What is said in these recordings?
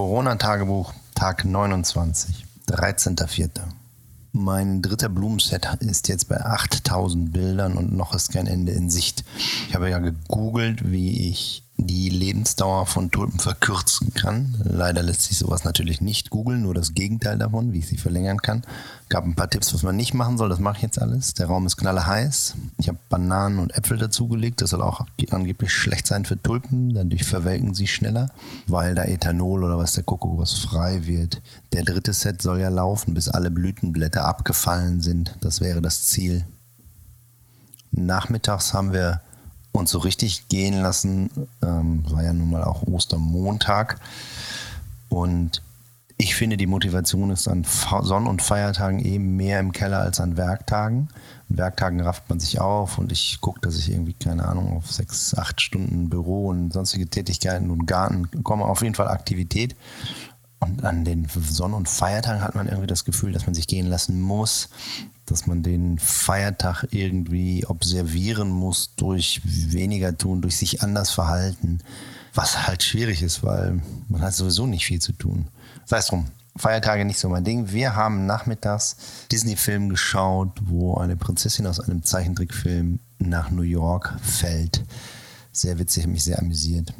Corona-Tagebuch, Tag 29, 13.04. Mein dritter Blumenset ist jetzt bei 8000 Bildern und noch ist kein Ende in Sicht. Ich habe ja gegoogelt, wie ich die Lebensdauer von Tulpen verkürzen kann. Leider lässt sich sowas natürlich nicht googeln, nur das Gegenteil davon, wie ich sie verlängern kann. Gab ein paar Tipps, was man nicht machen soll, das mache ich jetzt alles. Der Raum ist knallerheiß. Ich habe Bananen und Äpfel dazugelegt. Das soll auch angeblich schlecht sein für Tulpen, dadurch verwelken sie schneller, weil da Ethanol oder was der Kuckuck was frei wird. Der dritte Set soll ja laufen, bis alle Blütenblätter abgefallen sind. Das wäre das Ziel. Nachmittags haben wir und so richtig gehen lassen. Ähm, war ja nun mal auch Ostermontag. Und ich finde, die Motivation ist an Sonn- und Feiertagen eben mehr im Keller als an Werktagen. An Werktagen rafft man sich auf und ich gucke, dass ich irgendwie, keine Ahnung, auf sechs, acht Stunden Büro und sonstige Tätigkeiten und Garten komme. Auf jeden Fall Aktivität. Und an den Sonn- und Feiertagen hat man irgendwie das Gefühl, dass man sich gehen lassen muss, dass man den Feiertag irgendwie observieren muss durch weniger tun, durch sich anders verhalten, was halt schwierig ist, weil man hat sowieso nicht viel zu tun. Sei es drum. Feiertage nicht so mein Ding. Wir haben nachmittags Disney-Film geschaut, wo eine Prinzessin aus einem Zeichentrickfilm nach New York fällt. Sehr witzig, mich sehr amüsiert.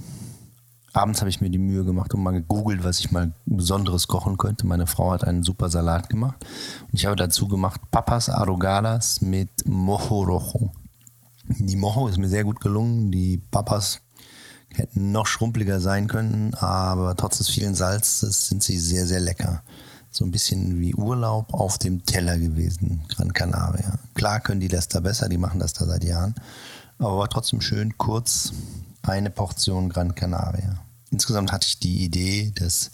Abends habe ich mir die Mühe gemacht und mal gegoogelt, was ich mal Besonderes kochen könnte. Meine Frau hat einen super Salat gemacht. Und ich habe dazu gemacht Papas Arrogadas mit Mojo Rojo. Die Mojo ist mir sehr gut gelungen. Die Papas hätten noch schrumpeliger sein können, aber trotz des vielen Salzes sind sie sehr, sehr lecker. So ein bisschen wie Urlaub auf dem Teller gewesen, Gran Canaria. Klar können die das da besser, die machen das da seit Jahren. Aber war trotzdem schön kurz, eine Portion Gran Canaria. Insgesamt hatte ich die Idee, dass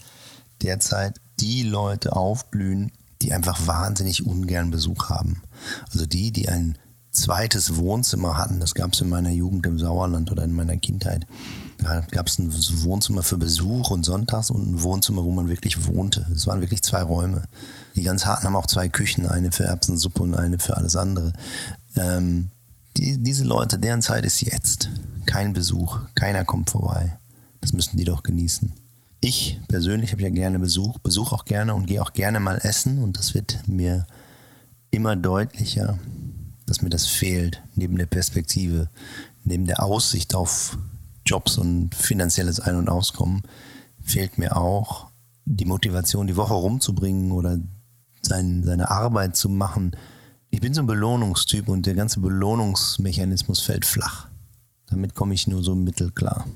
derzeit die Leute aufblühen, die einfach wahnsinnig ungern Besuch haben. Also die, die ein zweites Wohnzimmer hatten, das gab es in meiner Jugend im Sauerland oder in meiner Kindheit. Da gab es ein Wohnzimmer für Besuch und sonntags und ein Wohnzimmer, wo man wirklich wohnte. Es waren wirklich zwei Räume. Die ganz harten haben auch zwei Küchen, eine für Erbsensuppe und eine für alles andere. Ähm, die, diese Leute, deren Zeit ist jetzt. Kein Besuch, keiner kommt vorbei. Das müssen die doch genießen. Ich persönlich habe ja gerne Besuch, besuche auch gerne und gehe auch gerne mal essen und das wird mir immer deutlicher, dass mir das fehlt, neben der Perspektive, neben der Aussicht auf Jobs und finanzielles Ein- und Auskommen, fehlt mir auch die Motivation, die Woche rumzubringen oder sein, seine Arbeit zu machen, ich bin so ein Belohnungstyp und der ganze Belohnungsmechanismus fällt flach. Damit komme ich nur so mittelklar.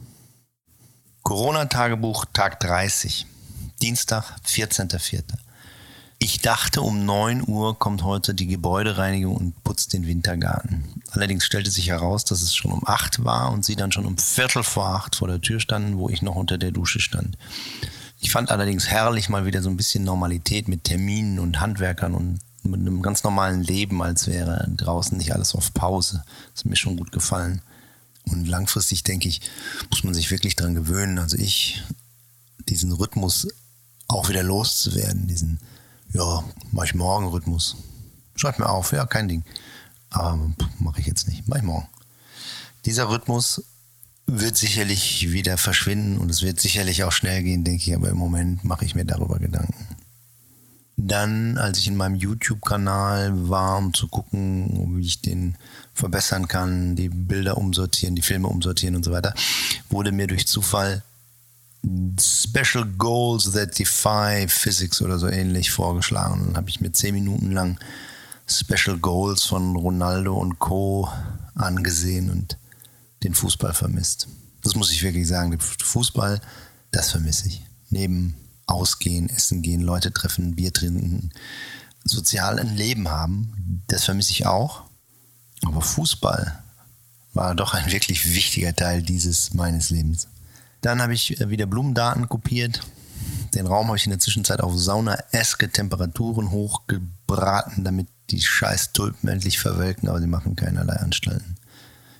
Corona-Tagebuch, Tag 30. Dienstag, 14.04. Ich dachte, um 9 Uhr kommt heute die Gebäudereinigung und putzt den Wintergarten. Allerdings stellte sich heraus, dass es schon um 8 war und sie dann schon um Viertel vor 8 vor der Tür standen, wo ich noch unter der Dusche stand. Ich fand allerdings herrlich mal wieder so ein bisschen Normalität mit Terminen und Handwerkern und mit einem ganz normalen Leben, als wäre draußen nicht alles auf Pause. Das ist mir schon gut gefallen. Und langfristig, denke ich, muss man sich wirklich dran gewöhnen. Also ich, diesen Rhythmus auch wieder loszuwerden, diesen, ja, mach ich morgen Rhythmus. Schreibt mir auf, ja, kein Ding. Aber mache ich jetzt nicht, mach ich morgen. Dieser Rhythmus wird sicherlich wieder verschwinden und es wird sicherlich auch schnell gehen, denke ich, aber im Moment mache ich mir darüber Gedanken. Dann, als ich in meinem YouTube-Kanal war, um zu gucken, wie ich den verbessern kann, die Bilder umsortieren, die Filme umsortieren und so weiter, wurde mir durch Zufall Special Goals that defy Physics oder so ähnlich vorgeschlagen. Dann habe ich mir zehn Minuten lang Special Goals von Ronaldo und Co. angesehen und den Fußball vermisst. Das muss ich wirklich sagen. Fußball, das vermisse ich. Neben ausgehen, essen gehen, Leute treffen, Bier trinken, sozial ein Leben haben. Das vermisse ich auch. Aber Fußball war doch ein wirklich wichtiger Teil dieses meines Lebens. Dann habe ich wieder Blumendaten kopiert. Den Raum habe ich in der Zwischenzeit auf sauna-eske Temperaturen hochgebraten, damit die scheiß Tulpen endlich verwelken, aber sie machen keinerlei Anstalten.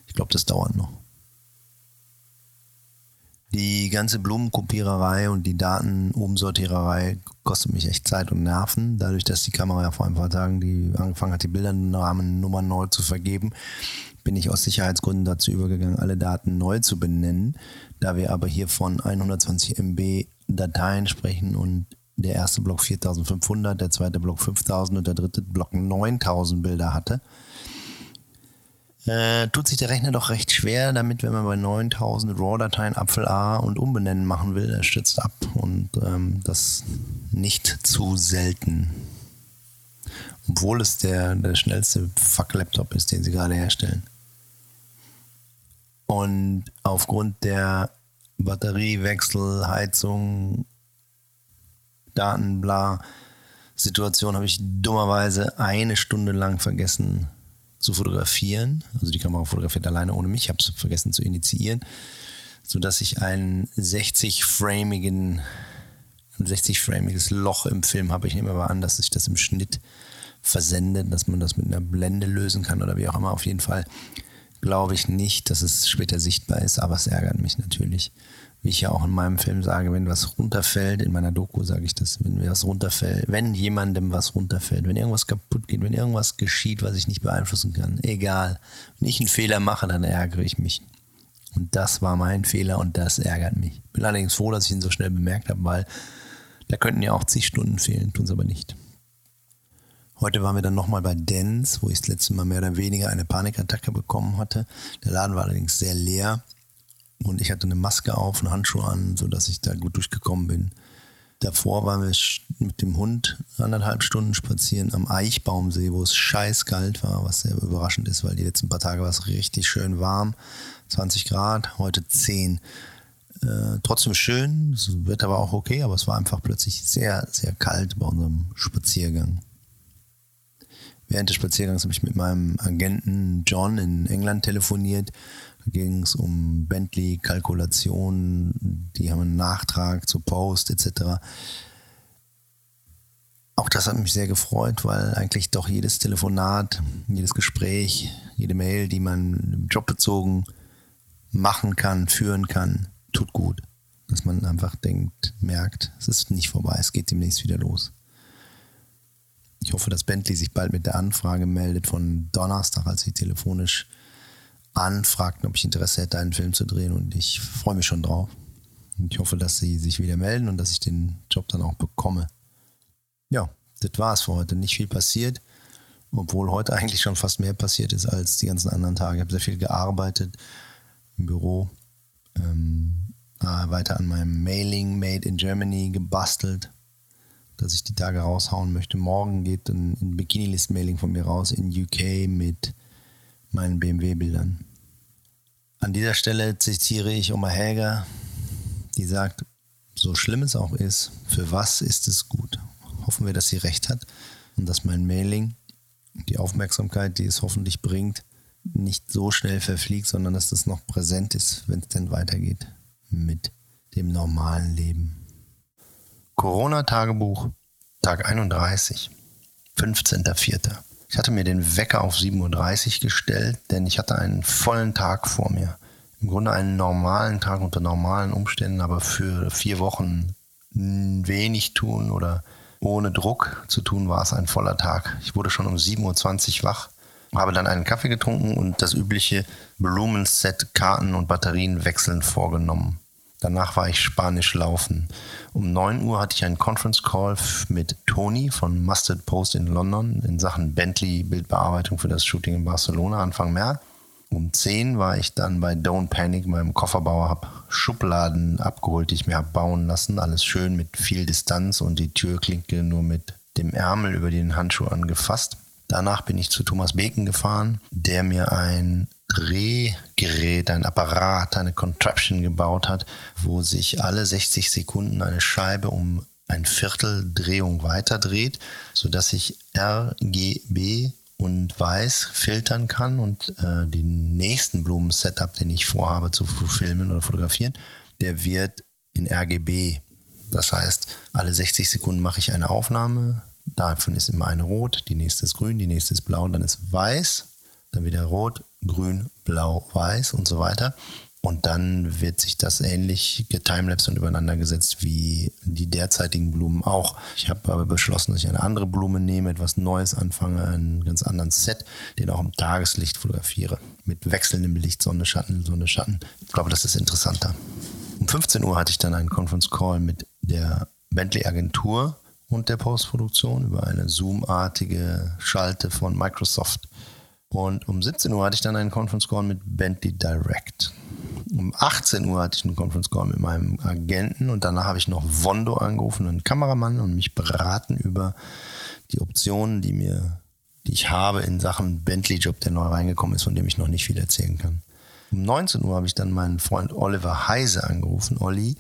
Ich glaube, das dauert noch. Die ganze Blumenkopiererei und die Datenumsortiererei kostet mich echt Zeit und Nerven. Dadurch, dass die Kamera ja vor ein paar Tagen die angefangen hat, die Bildernamennummern neu zu vergeben, bin ich aus Sicherheitsgründen dazu übergegangen, alle Daten neu zu benennen. Da wir aber hier von 120 MB Dateien sprechen und der erste Block 4500, der zweite Block 5000 und der dritte Block 9000 Bilder hatte, äh, tut sich der Rechner doch recht schwer damit, wenn man bei 9000 RAW-Dateien Apfel A und umbenennen machen will. Er stürzt ab und ähm, das nicht zu selten. Obwohl es der, der schnellste Fuck-Laptop ist, den sie gerade herstellen. Und aufgrund der Batteriewechsel, Heizung, Daten, bla, Situation habe ich dummerweise eine Stunde lang vergessen zu fotografieren. Also die Kamera fotografiert alleine ohne mich. Ich habe es vergessen zu initiieren, sodass ich einen 60-framigen, ein 60-framiges Loch im Film habe. Ich nehme aber an, dass sich das im Schnitt versendet, dass man das mit einer Blende lösen kann oder wie auch immer. Auf jeden Fall glaube ich nicht, dass es später sichtbar ist, aber es ärgert mich natürlich wie ich ja auch in meinem Film sage, wenn was runterfällt, in meiner Doku sage ich das, wenn was runterfällt, wenn jemandem was runterfällt, wenn irgendwas kaputt geht, wenn irgendwas geschieht, was ich nicht beeinflussen kann, egal. Wenn ich einen Fehler mache, dann ärgere ich mich. Und das war mein Fehler und das ärgert mich. Bin allerdings froh, dass ich ihn so schnell bemerkt habe, weil da könnten ja auch zig Stunden fehlen, tun es aber nicht. Heute waren wir dann nochmal bei Dance, wo ich das letzte Mal mehr oder weniger eine Panikattacke bekommen hatte. Der Laden war allerdings sehr leer und ich hatte eine Maske auf, und Handschuhe an, sodass ich da gut durchgekommen bin. Davor waren wir mit dem Hund anderthalb Stunden spazieren am Eichbaumsee, wo es scheiß kalt war, was sehr überraschend ist, weil die letzten paar Tage war es richtig schön warm. 20 Grad, heute 10. Äh, trotzdem schön, das Wetter war auch okay, aber es war einfach plötzlich sehr, sehr kalt bei unserem Spaziergang. Während des Spaziergangs habe ich mit meinem Agenten John in England telefoniert da ging es um Bentley-Kalkulationen, die haben einen Nachtrag zu Post etc. Auch das hat mich sehr gefreut, weil eigentlich doch jedes Telefonat, jedes Gespräch, jede Mail, die man jobbezogen machen kann, führen kann, tut gut. Dass man einfach denkt, merkt, es ist nicht vorbei, es geht demnächst wieder los. Ich hoffe, dass Bentley sich bald mit der Anfrage meldet von Donnerstag, als sie telefonisch anfragten, ob ich Interesse hätte, einen Film zu drehen und ich freue mich schon drauf. Und ich hoffe, dass sie sich wieder melden und dass ich den Job dann auch bekomme. Ja, das war es für heute. Nicht viel passiert, obwohl heute eigentlich schon fast mehr passiert ist als die ganzen anderen Tage. Ich habe sehr viel gearbeitet im Büro, ähm, weiter an meinem Mailing Made in Germany gebastelt, dass ich die Tage raushauen möchte. Morgen geht ein, ein Bikini-List-Mailing von mir raus in UK mit meinen BMW-Bildern. An dieser Stelle zitiere ich Oma Häger, die sagt, so schlimm es auch ist, für was ist es gut? Hoffen wir, dass sie recht hat und dass mein Mailing, die Aufmerksamkeit, die es hoffentlich bringt, nicht so schnell verfliegt, sondern dass das noch präsent ist, wenn es denn weitergeht mit dem normalen Leben. Corona-Tagebuch, Tag 31, 15.04. Ich hatte mir den Wecker auf 7.30 Uhr gestellt, denn ich hatte einen vollen Tag vor mir. Im Grunde einen normalen Tag unter normalen Umständen, aber für vier Wochen wenig tun oder ohne Druck zu tun war es ein voller Tag. Ich wurde schon um 7.20 Uhr wach, habe dann einen Kaffee getrunken und das übliche Blumenset, Karten und Batterien wechseln vorgenommen. Danach war ich Spanisch laufen. Um 9 Uhr hatte ich einen Conference Call mit Tony von Mustard Post in London in Sachen Bentley Bildbearbeitung für das Shooting in Barcelona Anfang März. Um 10 war ich dann bei Don't Panic, meinem Kofferbauer, habe Schubladen abgeholt, die ich mir habe bauen lassen. Alles schön mit viel Distanz und die Türklinke nur mit dem Ärmel über den Handschuh angefasst. Danach bin ich zu Thomas Beken gefahren, der mir ein Drehgerät, ein Apparat, eine Contraption gebaut hat, wo sich alle 60 Sekunden eine Scheibe um ein Viertel Drehung weiter dreht, sodass ich RGB und Weiß filtern kann und äh, den nächsten Blumen-Setup, den ich vorhabe zu filmen oder fotografieren, der wird in RGB. Das heißt, alle 60 Sekunden mache ich eine Aufnahme. Davon ist immer eine rot, die nächste ist grün, die nächste ist blau, dann ist weiß, dann wieder rot, grün, blau, weiß und so weiter. Und dann wird sich das ähnlich getimelapse und übereinander gesetzt wie die derzeitigen Blumen auch. Ich habe aber beschlossen, dass ich eine andere Blume nehme, etwas Neues anfange, einen ganz anderen Set, den auch im Tageslicht fotografiere. Mit wechselndem Licht, Sonne, Schatten, Sonne, Schatten. Ich glaube, das ist interessanter. Um 15 Uhr hatte ich dann einen Conference Call mit der Bentley-Agentur und der Postproduktion über eine Zoom-artige Schalte von Microsoft. Und um 17 Uhr hatte ich dann einen Conference Call mit Bentley Direct. Um 18 Uhr hatte ich einen Conference Call mit meinem Agenten und danach habe ich noch Vondo angerufen, einen Kameramann, und mich beraten über die Optionen, die mir, die ich habe in Sachen Bentley-Job, der neu reingekommen ist, von dem ich noch nicht viel erzählen kann. Um 19 Uhr habe ich dann meinen Freund Oliver Heise angerufen. Olli,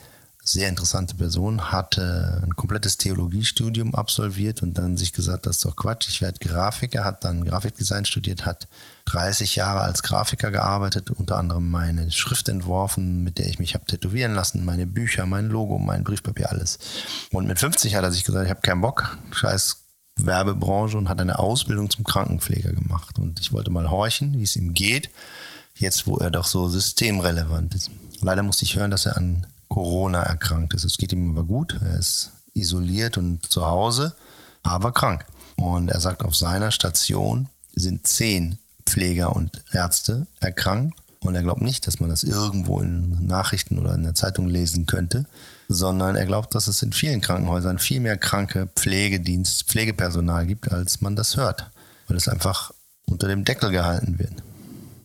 sehr interessante Person, hatte ein komplettes Theologiestudium absolviert und dann sich gesagt, das ist doch Quatsch, ich werde Grafiker, hat dann Grafikdesign studiert, hat 30 Jahre als Grafiker gearbeitet, unter anderem meine Schrift entworfen, mit der ich mich habe tätowieren lassen, meine Bücher, mein Logo, mein Briefpapier, alles. Und mit 50 hat er sich gesagt, ich habe keinen Bock, scheiß Werbebranche und hat eine Ausbildung zum Krankenpfleger gemacht. Und ich wollte mal horchen, wie es ihm geht, jetzt wo er doch so systemrelevant ist. Leider musste ich hören, dass er an Corona erkrankt ist. Es geht ihm aber gut. Er ist isoliert und zu Hause, aber krank. Und er sagt, auf seiner Station sind zehn Pfleger und Ärzte erkrankt. Und er glaubt nicht, dass man das irgendwo in Nachrichten oder in der Zeitung lesen könnte, sondern er glaubt, dass es in vielen Krankenhäusern viel mehr kranke Pflegedienst, Pflegepersonal gibt, als man das hört, weil es einfach unter dem Deckel gehalten wird.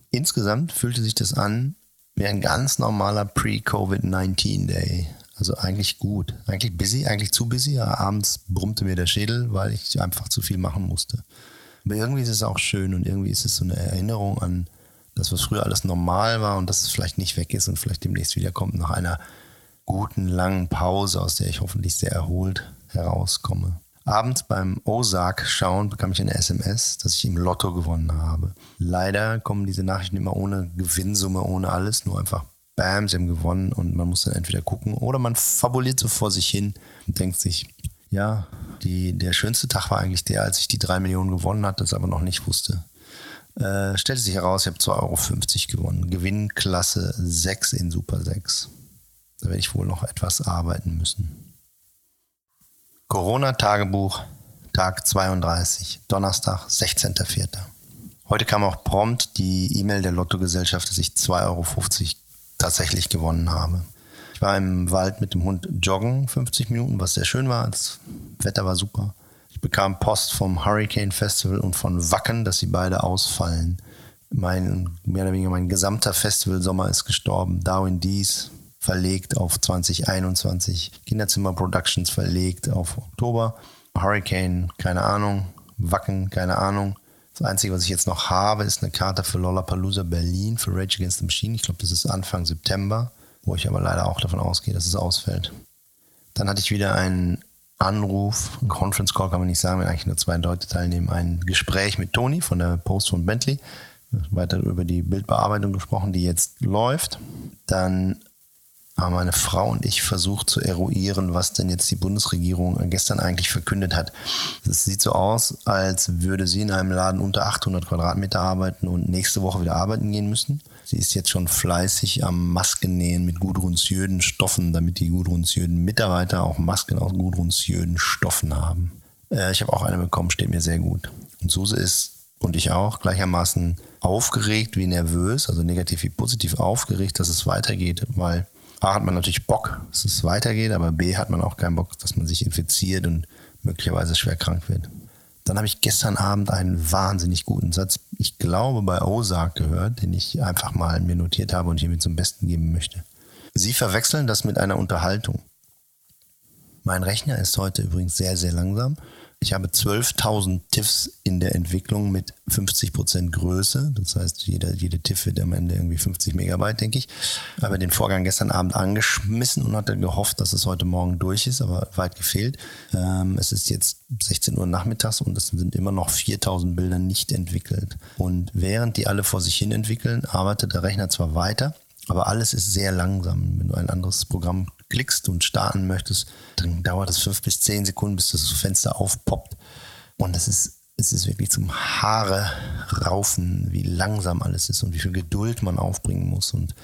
Insgesamt fühlte sich das an wie ein ganz normaler Pre-Covid-19-Day. Also eigentlich gut. Eigentlich busy, eigentlich zu busy. Aber abends brummte mir der Schädel, weil ich einfach zu viel machen musste. Aber irgendwie ist es auch schön und irgendwie ist es so eine Erinnerung an das, was früher alles normal war und dass es vielleicht nicht weg ist und vielleicht demnächst wiederkommt nach einer guten, langen Pause, aus der ich hoffentlich sehr erholt herauskomme. Abends beim Ozark schauen bekam ich eine SMS, dass ich im Lotto gewonnen habe. Leider kommen diese Nachrichten immer ohne Gewinnsumme, ohne alles, nur einfach Bam, sie haben gewonnen und man muss dann entweder gucken oder man fabuliert so vor sich hin und denkt sich, ja, die, der schönste Tag war eigentlich der, als ich die drei Millionen gewonnen hatte, das aber noch nicht wusste. Äh, stellte sich heraus, ich habe 2,50 Euro gewonnen. Gewinnklasse 6 in Super 6. Da werde ich wohl noch etwas arbeiten müssen. Corona-Tagebuch, Tag 32, Donnerstag, 16.04. Heute kam auch prompt die E-Mail der Lottogesellschaft, dass ich 2,50 Euro tatsächlich gewonnen habe. Ich war im Wald mit dem Hund joggen, 50 Minuten, was sehr schön war. Das Wetter war super. Ich bekam Post vom Hurricane Festival und von Wacken, dass sie beide ausfallen. Mein, mehr oder weniger mein gesamter Festivalsommer ist gestorben. Darwin Dees, verlegt auf 2021. Kinderzimmer Productions verlegt auf Oktober. Hurricane, keine Ahnung. Wacken, keine Ahnung. Das Einzige, was ich jetzt noch habe, ist eine Karte für Lollapalooza Berlin für Rage Against the Machine. Ich glaube, das ist Anfang September, wo ich aber leider auch davon ausgehe, dass es ausfällt. Dann hatte ich wieder einen Anruf, ein Conference Call kann man nicht sagen, wenn eigentlich nur zwei Leute teilnehmen, ein Gespräch mit Toni von der Post von Bentley. Weiter über die Bildbearbeitung gesprochen, die jetzt läuft. Dann haben meine Frau und ich versucht zu eruieren, was denn jetzt die Bundesregierung gestern eigentlich verkündet hat. Es sieht so aus, als würde sie in einem Laden unter 800 Quadratmeter arbeiten und nächste Woche wieder arbeiten gehen müssen. Sie ist jetzt schon fleißig am Maskennähen mit Gudrunsjöden Stoffen, damit die Gudrunsjöden Mitarbeiter auch Masken aus Gudrunsjöden Stoffen haben. Äh, ich habe auch eine bekommen, steht mir sehr gut. Und Suse ist und ich auch gleichermaßen aufgeregt wie nervös, also negativ wie positiv aufgeregt, dass es weitergeht, weil A hat man natürlich Bock, dass es weitergeht, aber B hat man auch keinen Bock, dass man sich infiziert und möglicherweise schwer krank wird. Dann habe ich gestern Abend einen wahnsinnig guten Satz, ich glaube bei Ozark gehört, den ich einfach mal mir notiert habe und hier mit zum Besten geben möchte. Sie verwechseln das mit einer Unterhaltung. Mein Rechner ist heute übrigens sehr, sehr langsam ich habe 12.000 TIFFs in der Entwicklung mit 50% Größe. Das heißt, jeder, jede TIFF wird am Ende irgendwie 50 Megabyte, denke ich. Ich habe den Vorgang gestern Abend angeschmissen und hatte gehofft, dass es heute Morgen durch ist, aber weit gefehlt. Ähm, es ist jetzt 16 Uhr nachmittags und es sind immer noch 4.000 Bilder nicht entwickelt. Und während die alle vor sich hin entwickeln, arbeitet der Rechner zwar weiter, aber alles ist sehr langsam. Wenn du ein anderes Programm klickst und starten möchtest, dann dauert es fünf bis zehn Sekunden, bis das Fenster aufpoppt. Und das ist, es ist wirklich zum Haare raufen, wie langsam alles ist und wie viel Geduld man aufbringen muss. Und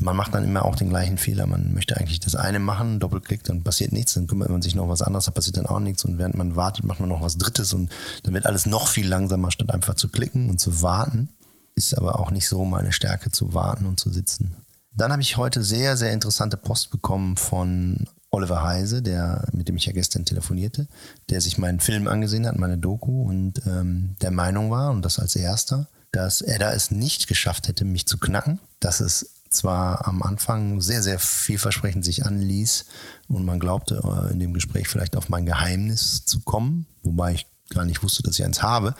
man macht dann immer auch den gleichen Fehler. Man möchte eigentlich das eine machen, doppelklickt, dann passiert nichts, dann kümmert man sich noch was anderes, da passiert dann auch nichts. Und während man wartet, macht man noch was Drittes und dann wird alles noch viel langsamer, statt einfach zu klicken und zu warten. Ist aber auch nicht so meine Stärke zu warten und zu sitzen. Dann habe ich heute sehr, sehr interessante Post bekommen von Oliver Heise, der, mit dem ich ja gestern telefonierte, der sich meinen Film angesehen hat, meine Doku, und ähm, der Meinung war, und das als erster, dass er da es nicht geschafft hätte, mich zu knacken, dass es zwar am Anfang sehr, sehr vielversprechend sich anließ und man glaubte äh, in dem Gespräch vielleicht auf mein Geheimnis zu kommen, wobei ich gar nicht wusste, dass ich eins habe.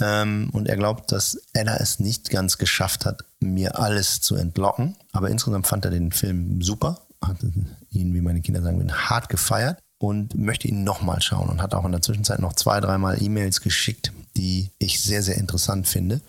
Ähm, und er glaubt, dass Edda es nicht ganz geschafft hat, mir alles zu entlocken. Aber insgesamt fand er den Film super, hat ihn, wie meine Kinder sagen, hart gefeiert und möchte ihn nochmal schauen und hat auch in der Zwischenzeit noch zwei, dreimal E-Mails geschickt, die ich sehr, sehr interessant finde.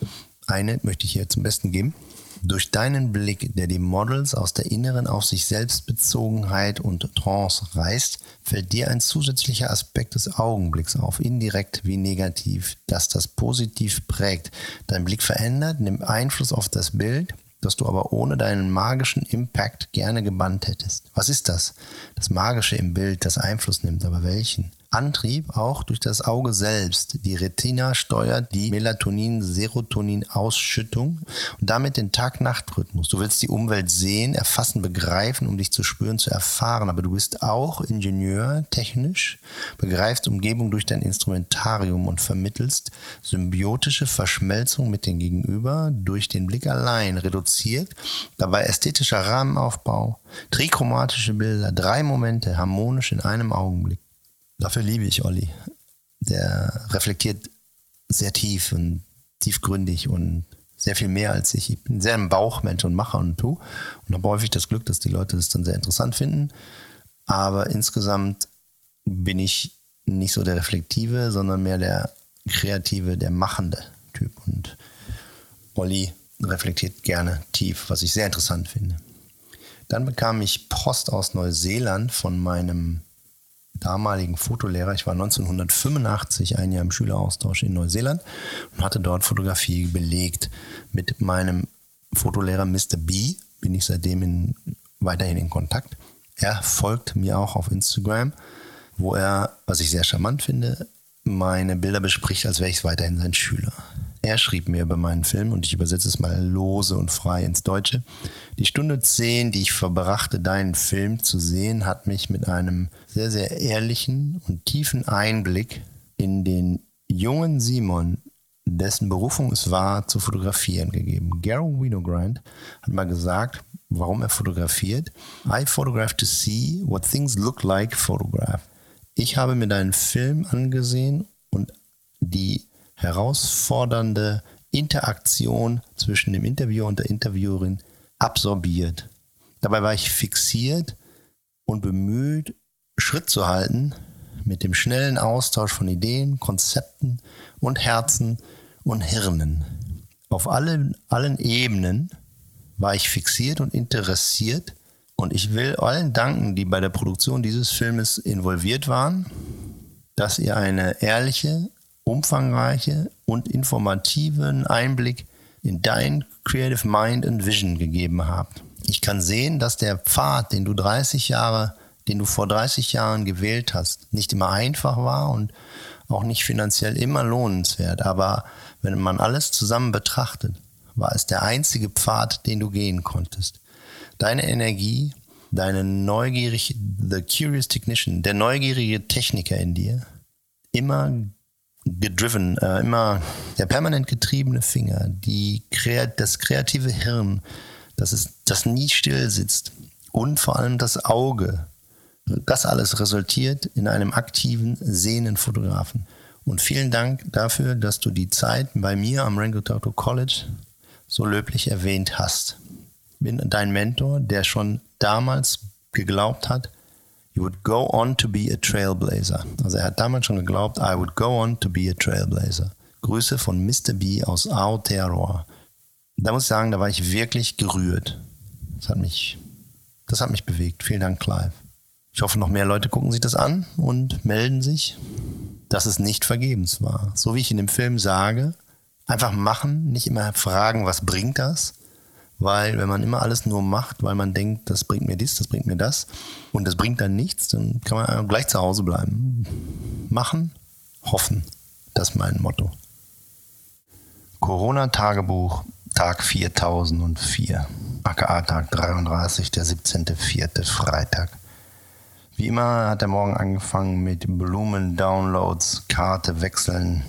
Eine möchte ich hier zum Besten geben. Durch deinen Blick, der die Models aus der inneren auf sich Selbstbezogenheit und Trance reißt, fällt dir ein zusätzlicher Aspekt des Augenblicks auf, indirekt wie negativ, dass das positiv prägt. Dein Blick verändert, nimmt Einfluss auf das Bild, das du aber ohne deinen magischen Impact gerne gebannt hättest. Was ist das? Das Magische im Bild, das Einfluss nimmt, aber welchen? Antrieb auch durch das Auge selbst. Die Retina steuert die Melatonin-Serotonin-Ausschüttung und damit den Tag-Nacht-Rhythmus. Du willst die Umwelt sehen, erfassen, begreifen, um dich zu spüren, zu erfahren. Aber du bist auch Ingenieur, technisch, begreifst Umgebung durch dein Instrumentarium und vermittelst symbiotische Verschmelzung mit dem Gegenüber durch den Blick allein reduziert. Dabei ästhetischer Rahmenaufbau, trichromatische Bilder, drei Momente harmonisch in einem Augenblick. Dafür liebe ich Olli. Der reflektiert sehr tief und tiefgründig und sehr viel mehr als ich. Ich bin sehr ein Bauchmensch und Macher und tu und habe häufig das Glück, dass die Leute das dann sehr interessant finden. Aber insgesamt bin ich nicht so der reflektive, sondern mehr der kreative, der machende Typ. Und Olli reflektiert gerne tief, was ich sehr interessant finde. Dann bekam ich Post aus Neuseeland von meinem damaligen Fotolehrer. Ich war 1985 ein Jahr im Schüleraustausch in Neuseeland und hatte dort Fotografie belegt. Mit meinem Fotolehrer Mr. B bin ich seitdem in, weiterhin in Kontakt. Er folgt mir auch auf Instagram, wo er, was ich sehr charmant finde, meine Bilder bespricht, als wäre ich weiterhin sein Schüler. Er schrieb mir über meinen Film und ich übersetze es mal lose und frei ins Deutsche. Die Stunde zehn, die ich verbrachte, deinen Film zu sehen, hat mich mit einem sehr, sehr ehrlichen und tiefen Einblick in den jungen Simon, dessen Berufung es war, zu fotografieren gegeben. Gary Winogrand hat mal gesagt, warum er fotografiert. I photograph to see what things look like photograph. Ich habe mir deinen Film angesehen und die herausfordernde Interaktion zwischen dem Interviewer und der Interviewerin absorbiert. Dabei war ich fixiert und bemüht, Schritt zu halten mit dem schnellen Austausch von Ideen, Konzepten und Herzen und Hirnen. Auf allen, allen Ebenen war ich fixiert und interessiert und ich will allen danken, die bei der Produktion dieses Filmes involviert waren, dass ihr eine ehrliche, umfangreiche und informativen Einblick in dein Creative Mind and Vision gegeben habt. Ich kann sehen, dass der Pfad, den du 30 Jahre, den du vor 30 Jahren gewählt hast, nicht immer einfach war und auch nicht finanziell immer lohnenswert. Aber wenn man alles zusammen betrachtet, war es der einzige Pfad, den du gehen konntest. Deine Energie, deine neugierige, the curious technician, der neugierige Techniker in dir, immer gedriven, äh, immer der permanent getriebene Finger, die das kreative Hirn, das, ist, das nie still sitzt und vor allem das Auge. Das alles resultiert in einem aktiven, sehenden Fotografen. Und vielen Dank dafür, dass du die Zeit bei mir am Rango Tato College so löblich erwähnt hast. Bin dein Mentor, der schon damals geglaubt hat, you would go on to be a trailblazer. Also er hat damals schon geglaubt, I would go on to be a trailblazer. Grüße von Mr. B aus Aotearoa. Da muss ich sagen, da war ich wirklich gerührt. Das hat mich, das hat mich bewegt. Vielen Dank, Clive. Ich hoffe, noch mehr Leute gucken sich das an und melden sich, dass es nicht vergebens war. So wie ich in dem Film sage, einfach machen, nicht immer fragen, was bringt das, weil wenn man immer alles nur macht, weil man denkt, das bringt mir dies, das bringt mir das und das bringt dann nichts, dann kann man gleich zu Hause bleiben. Machen, hoffen. Das ist mein Motto. Corona-Tagebuch, Tag 4004. AKA Tag 33, der 17.04. Freitag. Wie immer hat der Morgen angefangen mit Blumen-Downloads, Karte wechseln,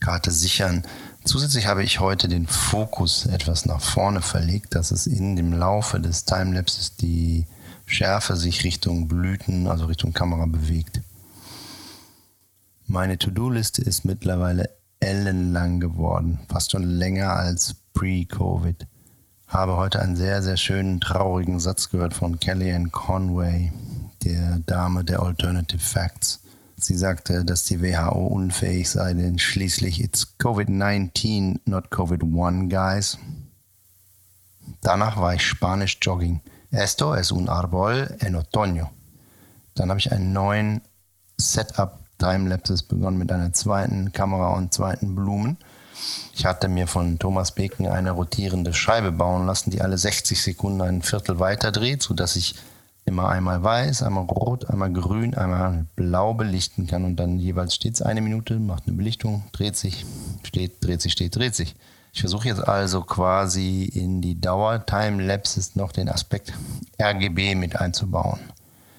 Karte sichern. Zusätzlich habe ich heute den Fokus etwas nach vorne verlegt, dass es in dem Laufe des Timelapses die Schärfe sich Richtung Blüten, also Richtung Kamera bewegt. Meine To-Do-Liste ist mittlerweile ellenlang geworden, fast schon länger als pre-Covid. Habe heute einen sehr, sehr schönen, traurigen Satz gehört von Kellyanne Conway, der Dame der Alternative Facts. Sie sagte, dass die WHO unfähig sei, denn schließlich it's COVID-19, not COVID-1, guys. Danach war ich Spanisch jogging. Esto es un árbol en otoño. Dann habe ich einen neuen Setup Timelapses begonnen mit einer zweiten Kamera und zweiten Blumen. Ich hatte mir von Thomas Beken eine rotierende Scheibe bauen lassen, die alle 60 Sekunden ein Viertel weiter dreht, sodass ich immer einmal weiß, einmal rot, einmal grün, einmal blau belichten kann und dann jeweils stets eine Minute, macht eine Belichtung, dreht sich, steht, dreht sich, steht, dreht sich. Ich versuche jetzt also quasi in die Dauer Timelapses noch den Aspekt RGB mit einzubauen.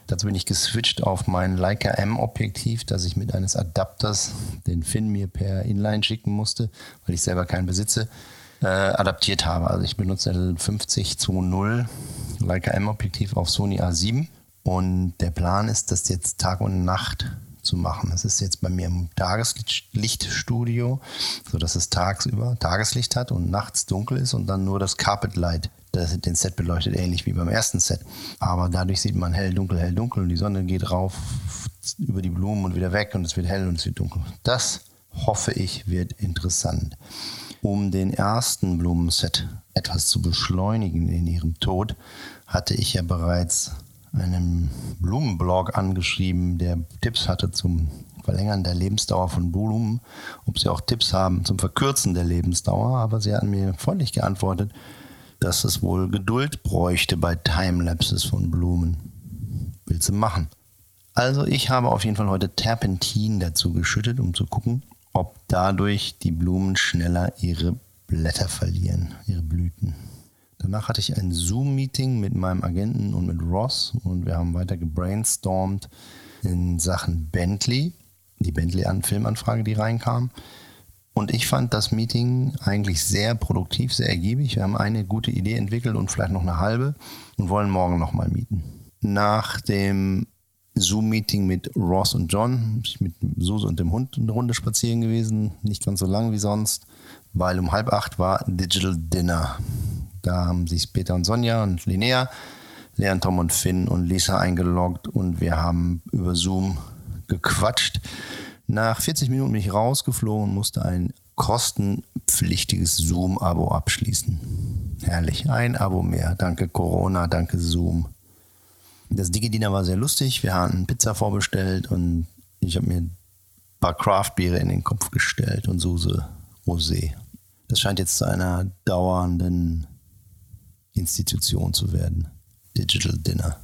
Dazu bin ich geswitcht auf mein Leica M-Objektiv, das ich mit eines Adapters, den Finn mir per Inline schicken musste, weil ich selber keinen besitze, äh, adaptiert habe. Also ich benutze ein 50 zu 0 Leica M-Objektiv auf Sony A7 und der Plan ist, das jetzt Tag und Nacht zu machen. Das ist jetzt bei mir im Tageslichtstudio, sodass es tagsüber Tageslicht hat und nachts dunkel ist und dann nur das Carpet Light das den Set beleuchtet, ähnlich wie beim ersten Set. Aber dadurch sieht man hell, dunkel, hell, dunkel und die Sonne geht rauf über die Blumen und wieder weg und es wird hell und es wird dunkel. Das hoffe ich wird interessant. Um den ersten Blumenset etwas zu beschleunigen in ihrem Tod, hatte ich ja bereits einen Blumenblog angeschrieben, der Tipps hatte zum Verlängern der Lebensdauer von Blumen, ob sie auch Tipps haben zum Verkürzen der Lebensdauer, aber sie hatten mir freundlich geantwortet, dass es wohl Geduld bräuchte bei Timelapses von Blumen. Willst du machen? Also ich habe auf jeden Fall heute Terpentin dazu geschüttet, um zu gucken, ob dadurch die Blumen schneller ihre Blätter verlieren, ihre Blüten. Danach hatte ich ein Zoom-Meeting mit meinem Agenten und mit Ross und wir haben weiter gebrainstormt in Sachen Bentley, die Bentley-Filmanfrage, die reinkam. Und ich fand das Meeting eigentlich sehr produktiv, sehr ergiebig. Wir haben eine gute Idee entwickelt und vielleicht noch eine halbe und wollen morgen nochmal mieten. Nach dem Zoom-Meeting mit Ross und John ich mit Suse und dem Hund eine Runde spazieren gewesen. Nicht ganz so lang wie sonst, weil um halb acht war Digital Dinner. Da haben sich Peter und Sonja und Linnea, Leon, Tom und Finn und Lisa eingeloggt und wir haben über Zoom gequatscht. Nach 40 Minuten bin ich rausgeflogen und musste ein kostenpflichtiges Zoom-Abo abschließen. Herrlich, ein Abo mehr. Danke Corona, danke Zoom. Das Digi-Dinner war sehr lustig. Wir haben Pizza vorbestellt und ich habe mir ein paar Craft-Biere in den Kopf gestellt und Suse Rosé. Das scheint jetzt zu einer dauernden Institution zu werden. Digital Dinner.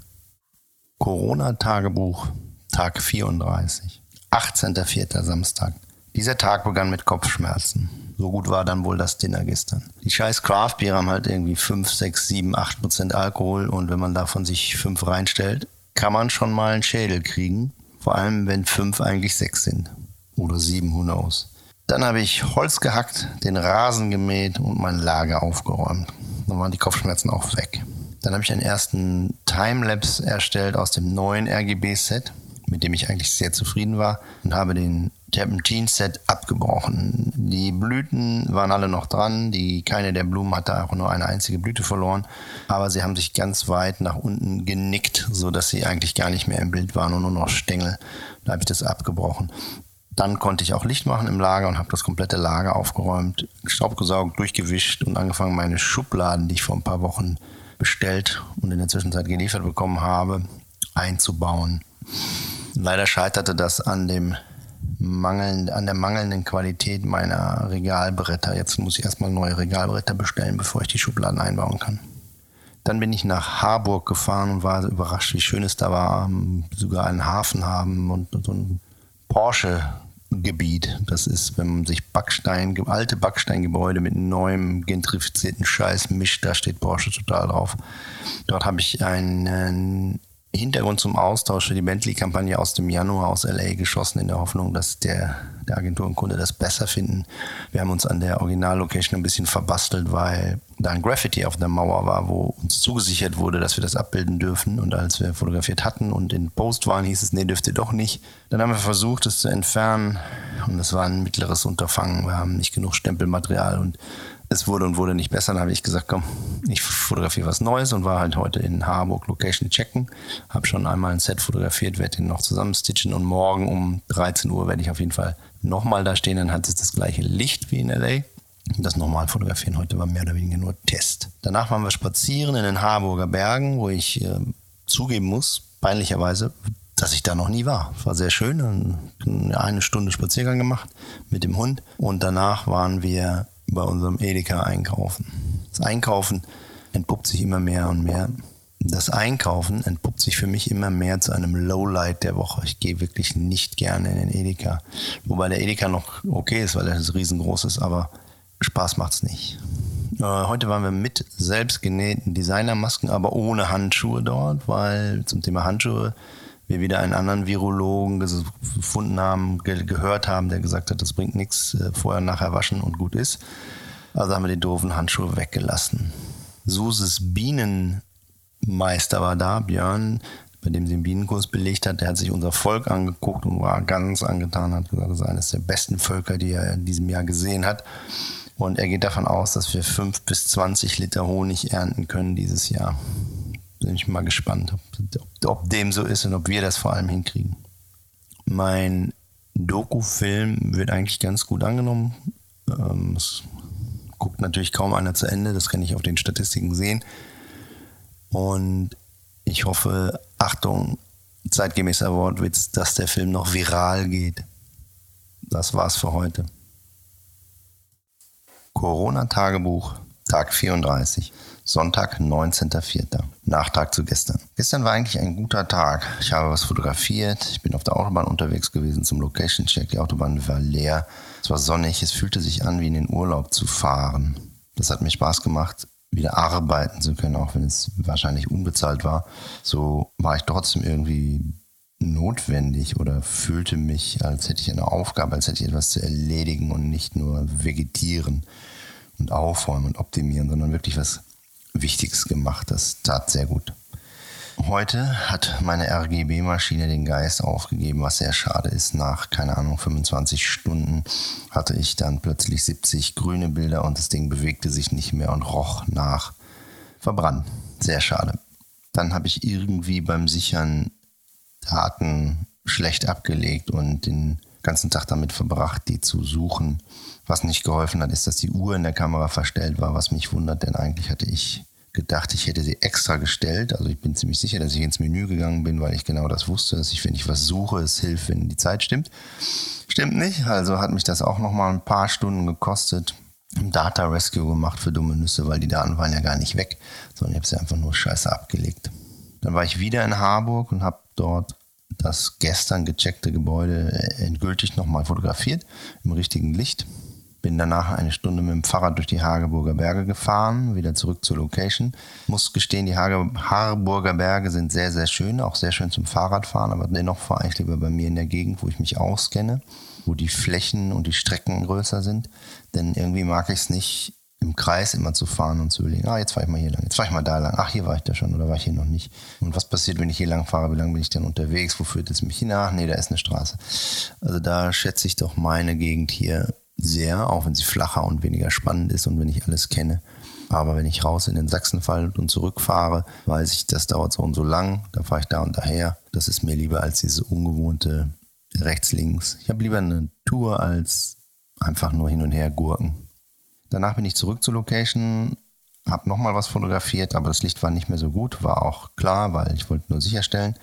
Corona-Tagebuch, Tag 34. 18.04. Samstag. Dieser Tag begann mit Kopfschmerzen. So gut war dann wohl das Dinner gestern. Die scheiß Craft Beer haben halt irgendwie 5, 6, 7, 8 Prozent Alkohol und wenn man davon sich 5 reinstellt, kann man schon mal einen Schädel kriegen. Vor allem, wenn 5 eigentlich 6 sind. Oder 7, who knows. Dann habe ich Holz gehackt, den Rasen gemäht und mein Lager aufgeräumt. Dann waren die Kopfschmerzen auch weg. Dann habe ich einen ersten Timelapse erstellt aus dem neuen RGB-Set mit dem ich eigentlich sehr zufrieden war und habe den Terpentin-Set abgebrochen. Die Blüten waren alle noch dran, die, keine der Blumen hatte auch nur eine einzige Blüte verloren, aber sie haben sich ganz weit nach unten genickt, sodass sie eigentlich gar nicht mehr im Bild waren und nur noch Stängel. Da habe ich das abgebrochen. Dann konnte ich auch Licht machen im Lager und habe das komplette Lager aufgeräumt, staubgesaugt, durchgewischt und angefangen, meine Schubladen, die ich vor ein paar Wochen bestellt und in der Zwischenzeit geliefert bekommen habe, einzubauen. Leider scheiterte das an dem mangeln, an der mangelnden Qualität meiner Regalbretter. Jetzt muss ich erstmal neue Regalbretter bestellen, bevor ich die Schubladen einbauen kann. Dann bin ich nach Harburg gefahren und war überrascht, wie schön es da war. Sogar einen Hafen haben und, und so ein Porsche-Gebiet. Das ist, wenn man sich Backstein, alte Backsteingebäude mit neuem gentrifizierten Scheiß mischt, da steht Porsche total drauf. Dort habe ich einen Hintergrund zum Austausch für die Bentley-Kampagne aus dem Januar aus LA geschossen, in der Hoffnung, dass der, der Agenturenkunde das besser finden. Wir haben uns an der Originallocation ein bisschen verbastelt, weil da ein Graffiti auf der Mauer war, wo uns zugesichert wurde, dass wir das abbilden dürfen. Und als wir fotografiert hatten und in Post waren, hieß es, nee, dürft ihr doch nicht. Dann haben wir versucht, es zu entfernen. Und das war ein mittleres Unterfangen. Wir haben nicht genug Stempelmaterial und es wurde und wurde nicht besser. Dann habe ich gesagt, komm, ich fotografiere was Neues und war halt heute in Harburg Location checken. Habe schon einmal ein Set fotografiert, werde den noch zusammenstitchen und morgen um 13 Uhr werde ich auf jeden Fall nochmal da stehen. Dann hat es das gleiche Licht wie in LA. Das normal fotografieren heute war mehr oder weniger nur Test. Danach waren wir spazieren in den Harburger Bergen, wo ich äh, zugeben muss, peinlicherweise, dass ich da noch nie war. War sehr schön. Eine Stunde Spaziergang gemacht mit dem Hund und danach waren wir bei unserem Edeka einkaufen. Das Einkaufen entpuppt sich immer mehr und mehr. Das Einkaufen entpuppt sich für mich immer mehr zu einem Lowlight der Woche. Ich gehe wirklich nicht gerne in den Edeka. Wobei der Edeka noch okay ist, weil er riesengroß ist, aber Spaß macht's nicht. Äh, heute waren wir mit selbstgenähten Designermasken, aber ohne Handschuhe dort, weil zum Thema Handschuhe wir wieder einen anderen Virologen gefunden haben, ge gehört haben, der gesagt hat, das bringt nichts, äh, vorher nachher waschen und gut ist. Also haben wir die doofen Handschuhe weggelassen. Suses Bienenmeister war da, Björn, bei dem sie den Bienenkurs belegt hat. Der hat sich unser Volk angeguckt und war ganz angetan, hat gesagt, das ist eines der besten Völker, die er in diesem Jahr gesehen hat. Und er geht davon aus, dass wir fünf bis zwanzig Liter Honig ernten können dieses Jahr bin ich mal gespannt, ob, ob dem so ist und ob wir das vor allem hinkriegen. Mein Doku-Film wird eigentlich ganz gut angenommen. Ähm, es guckt natürlich kaum einer zu Ende, das kann ich auf den Statistiken sehen. Und ich hoffe, Achtung, zeitgemäßer Wortwitz, dass der Film noch viral geht. Das war's für heute. Corona-Tagebuch, Tag 34. Sonntag, 19.04. Nachtrag zu gestern. Gestern war eigentlich ein guter Tag. Ich habe was fotografiert. Ich bin auf der Autobahn unterwegs gewesen zum Location Check. Die Autobahn war leer. Es war sonnig. Es fühlte sich an, wie in den Urlaub zu fahren. Das hat mir Spaß gemacht, wieder arbeiten zu können, auch wenn es wahrscheinlich unbezahlt war. So war ich trotzdem irgendwie notwendig oder fühlte mich, als hätte ich eine Aufgabe, als hätte ich etwas zu erledigen und nicht nur vegetieren und aufräumen und optimieren, sondern wirklich was Wichtiges gemacht. Das tat sehr gut. Heute hat meine RGB-Maschine den Geist aufgegeben, was sehr schade ist. Nach, keine Ahnung, 25 Stunden hatte ich dann plötzlich 70 grüne Bilder und das Ding bewegte sich nicht mehr und roch nach verbrannt. Sehr schade. Dann habe ich irgendwie beim Sichern Daten schlecht abgelegt und den ganzen Tag damit verbracht, die zu suchen. Was nicht geholfen hat, ist, dass die Uhr in der Kamera verstellt war, was mich wundert, denn eigentlich hatte ich gedacht, ich hätte sie extra gestellt. Also ich bin ziemlich sicher, dass ich ins Menü gegangen bin, weil ich genau das wusste, dass ich, wenn ich was suche, es hilft, wenn die Zeit stimmt. Stimmt nicht, also hat mich das auch nochmal ein paar Stunden gekostet. Data Rescue gemacht für dumme Nüsse, weil die Daten waren ja gar nicht weg, sondern ich habe sie einfach nur scheiße abgelegt. Dann war ich wieder in Harburg und habe dort das gestern gecheckte Gebäude endgültig nochmal fotografiert im richtigen Licht. Bin danach eine Stunde mit dem Fahrrad durch die Hageburger Berge gefahren, wieder zurück zur Location. Muss gestehen, die Hage, Harburger Berge sind sehr, sehr schön, auch sehr schön zum Fahrradfahren, aber dennoch fahre ich lieber bei mir in der Gegend, wo ich mich auskenne, wo die Flächen und die Strecken größer sind. Denn irgendwie mag ich es nicht, im Kreis immer zu fahren und zu überlegen, ah, jetzt fahre ich mal hier lang, jetzt fahre ich mal da lang, ach, hier war ich da schon oder war ich hier noch nicht. Und was passiert, wenn ich hier lang fahre, wie lange bin ich denn unterwegs, wo führt es mich hin? Ach, nee, da ist eine Straße. Also da schätze ich doch meine Gegend hier sehr, auch wenn sie flacher und weniger spannend ist und wenn ich alles kenne. Aber wenn ich raus in den Sachsenwald und zurückfahre, weiß ich, das dauert so und so lang, da fahre ich da und daher. Das ist mir lieber als diese ungewohnte rechts-links. Ich habe lieber eine Tour als einfach nur hin und her gurken. Danach bin ich zurück zur Location, habe nochmal was fotografiert, aber das Licht war nicht mehr so gut, war auch klar, weil ich wollte nur sicherstellen.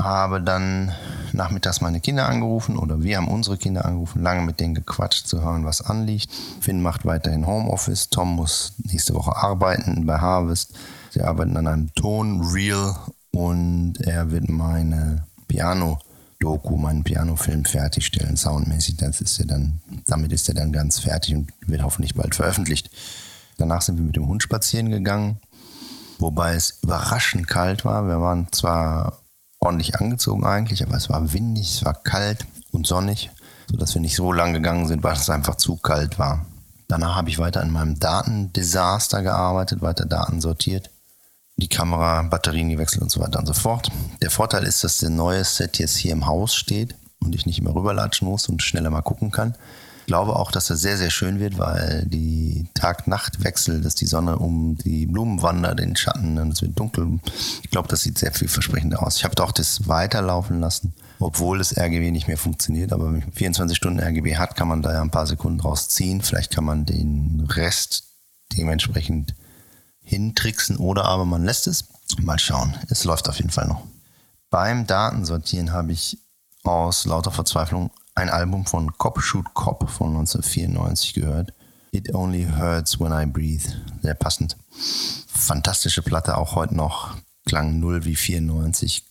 Habe dann nachmittags meine Kinder angerufen oder wir haben unsere Kinder angerufen, lange mit denen gequatscht, zu hören, was anliegt. Finn macht weiterhin Homeoffice, Tom muss nächste Woche arbeiten bei Harvest. Sie arbeiten an einem Ton-Reel und er wird meine Piano- Doku, meinen Pianofilm fertigstellen, soundmäßig. Das ist er dann, damit ist er dann ganz fertig und wird hoffentlich bald veröffentlicht. Danach sind wir mit dem Hund spazieren gegangen, wobei es überraschend kalt war. Wir waren zwar ordentlich angezogen eigentlich, aber es war windig, es war kalt und sonnig, sodass wir nicht so lang gegangen sind, weil es einfach zu kalt war. Danach habe ich weiter an meinem Datendesaster gearbeitet, weiter Daten sortiert, die Kamera, Batterien gewechselt und so weiter und so fort. Der Vorteil ist, dass der neue Set jetzt hier im Haus steht und ich nicht immer rüberlatschen muss und schneller mal gucken kann. Ich glaube auch, dass das sehr, sehr schön wird, weil die Tag-Nacht-Wechsel, dass die Sonne um die Blumen wandert, den Schatten, und es wird dunkel. Ich glaube, das sieht sehr vielversprechend aus. Ich habe doch das weiterlaufen lassen, obwohl das RGB nicht mehr funktioniert. Aber wenn man 24 Stunden RGB hat, kann man da ja ein paar Sekunden rausziehen. Vielleicht kann man den Rest dementsprechend hintricksen oder aber man lässt es. Mal schauen. Es läuft auf jeden Fall noch. Beim Datensortieren habe ich aus lauter Verzweiflung ein Album von Cop Shoot Cop von 1994 gehört. It Only Hurts When I Breathe. Sehr passend. Fantastische Platte, auch heute noch. Klang null wie 94.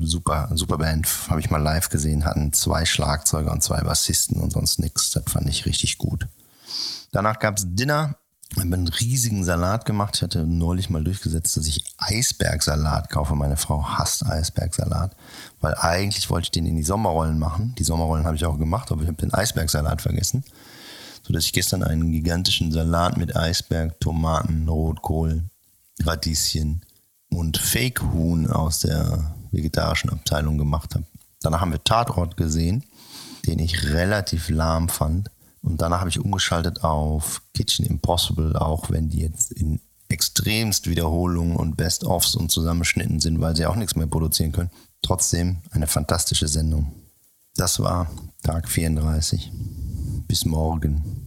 Super, super Band. Habe ich mal live gesehen. Hatten zwei Schlagzeuger und zwei Bassisten und sonst nichts. Das fand ich richtig gut. Danach gab es Dinner habe einen riesigen Salat gemacht. Ich hatte neulich mal durchgesetzt, dass ich Eisbergsalat kaufe. Meine Frau hasst Eisbergsalat, weil eigentlich wollte ich den in die Sommerrollen machen. Die Sommerrollen habe ich auch gemacht, aber ich habe den Eisbergsalat vergessen. Sodass ich gestern einen gigantischen Salat mit Eisberg, Tomaten, Rotkohl, Radieschen und Fake-Huhn aus der vegetarischen Abteilung gemacht habe. Danach haben wir Tatort gesehen, den ich relativ lahm fand. Und danach habe ich umgeschaltet auf Kitchen Impossible, auch wenn die jetzt in extremst Wiederholungen und Best-ofs und Zusammenschnitten sind, weil sie auch nichts mehr produzieren können. Trotzdem eine fantastische Sendung. Das war Tag 34. Bis morgen.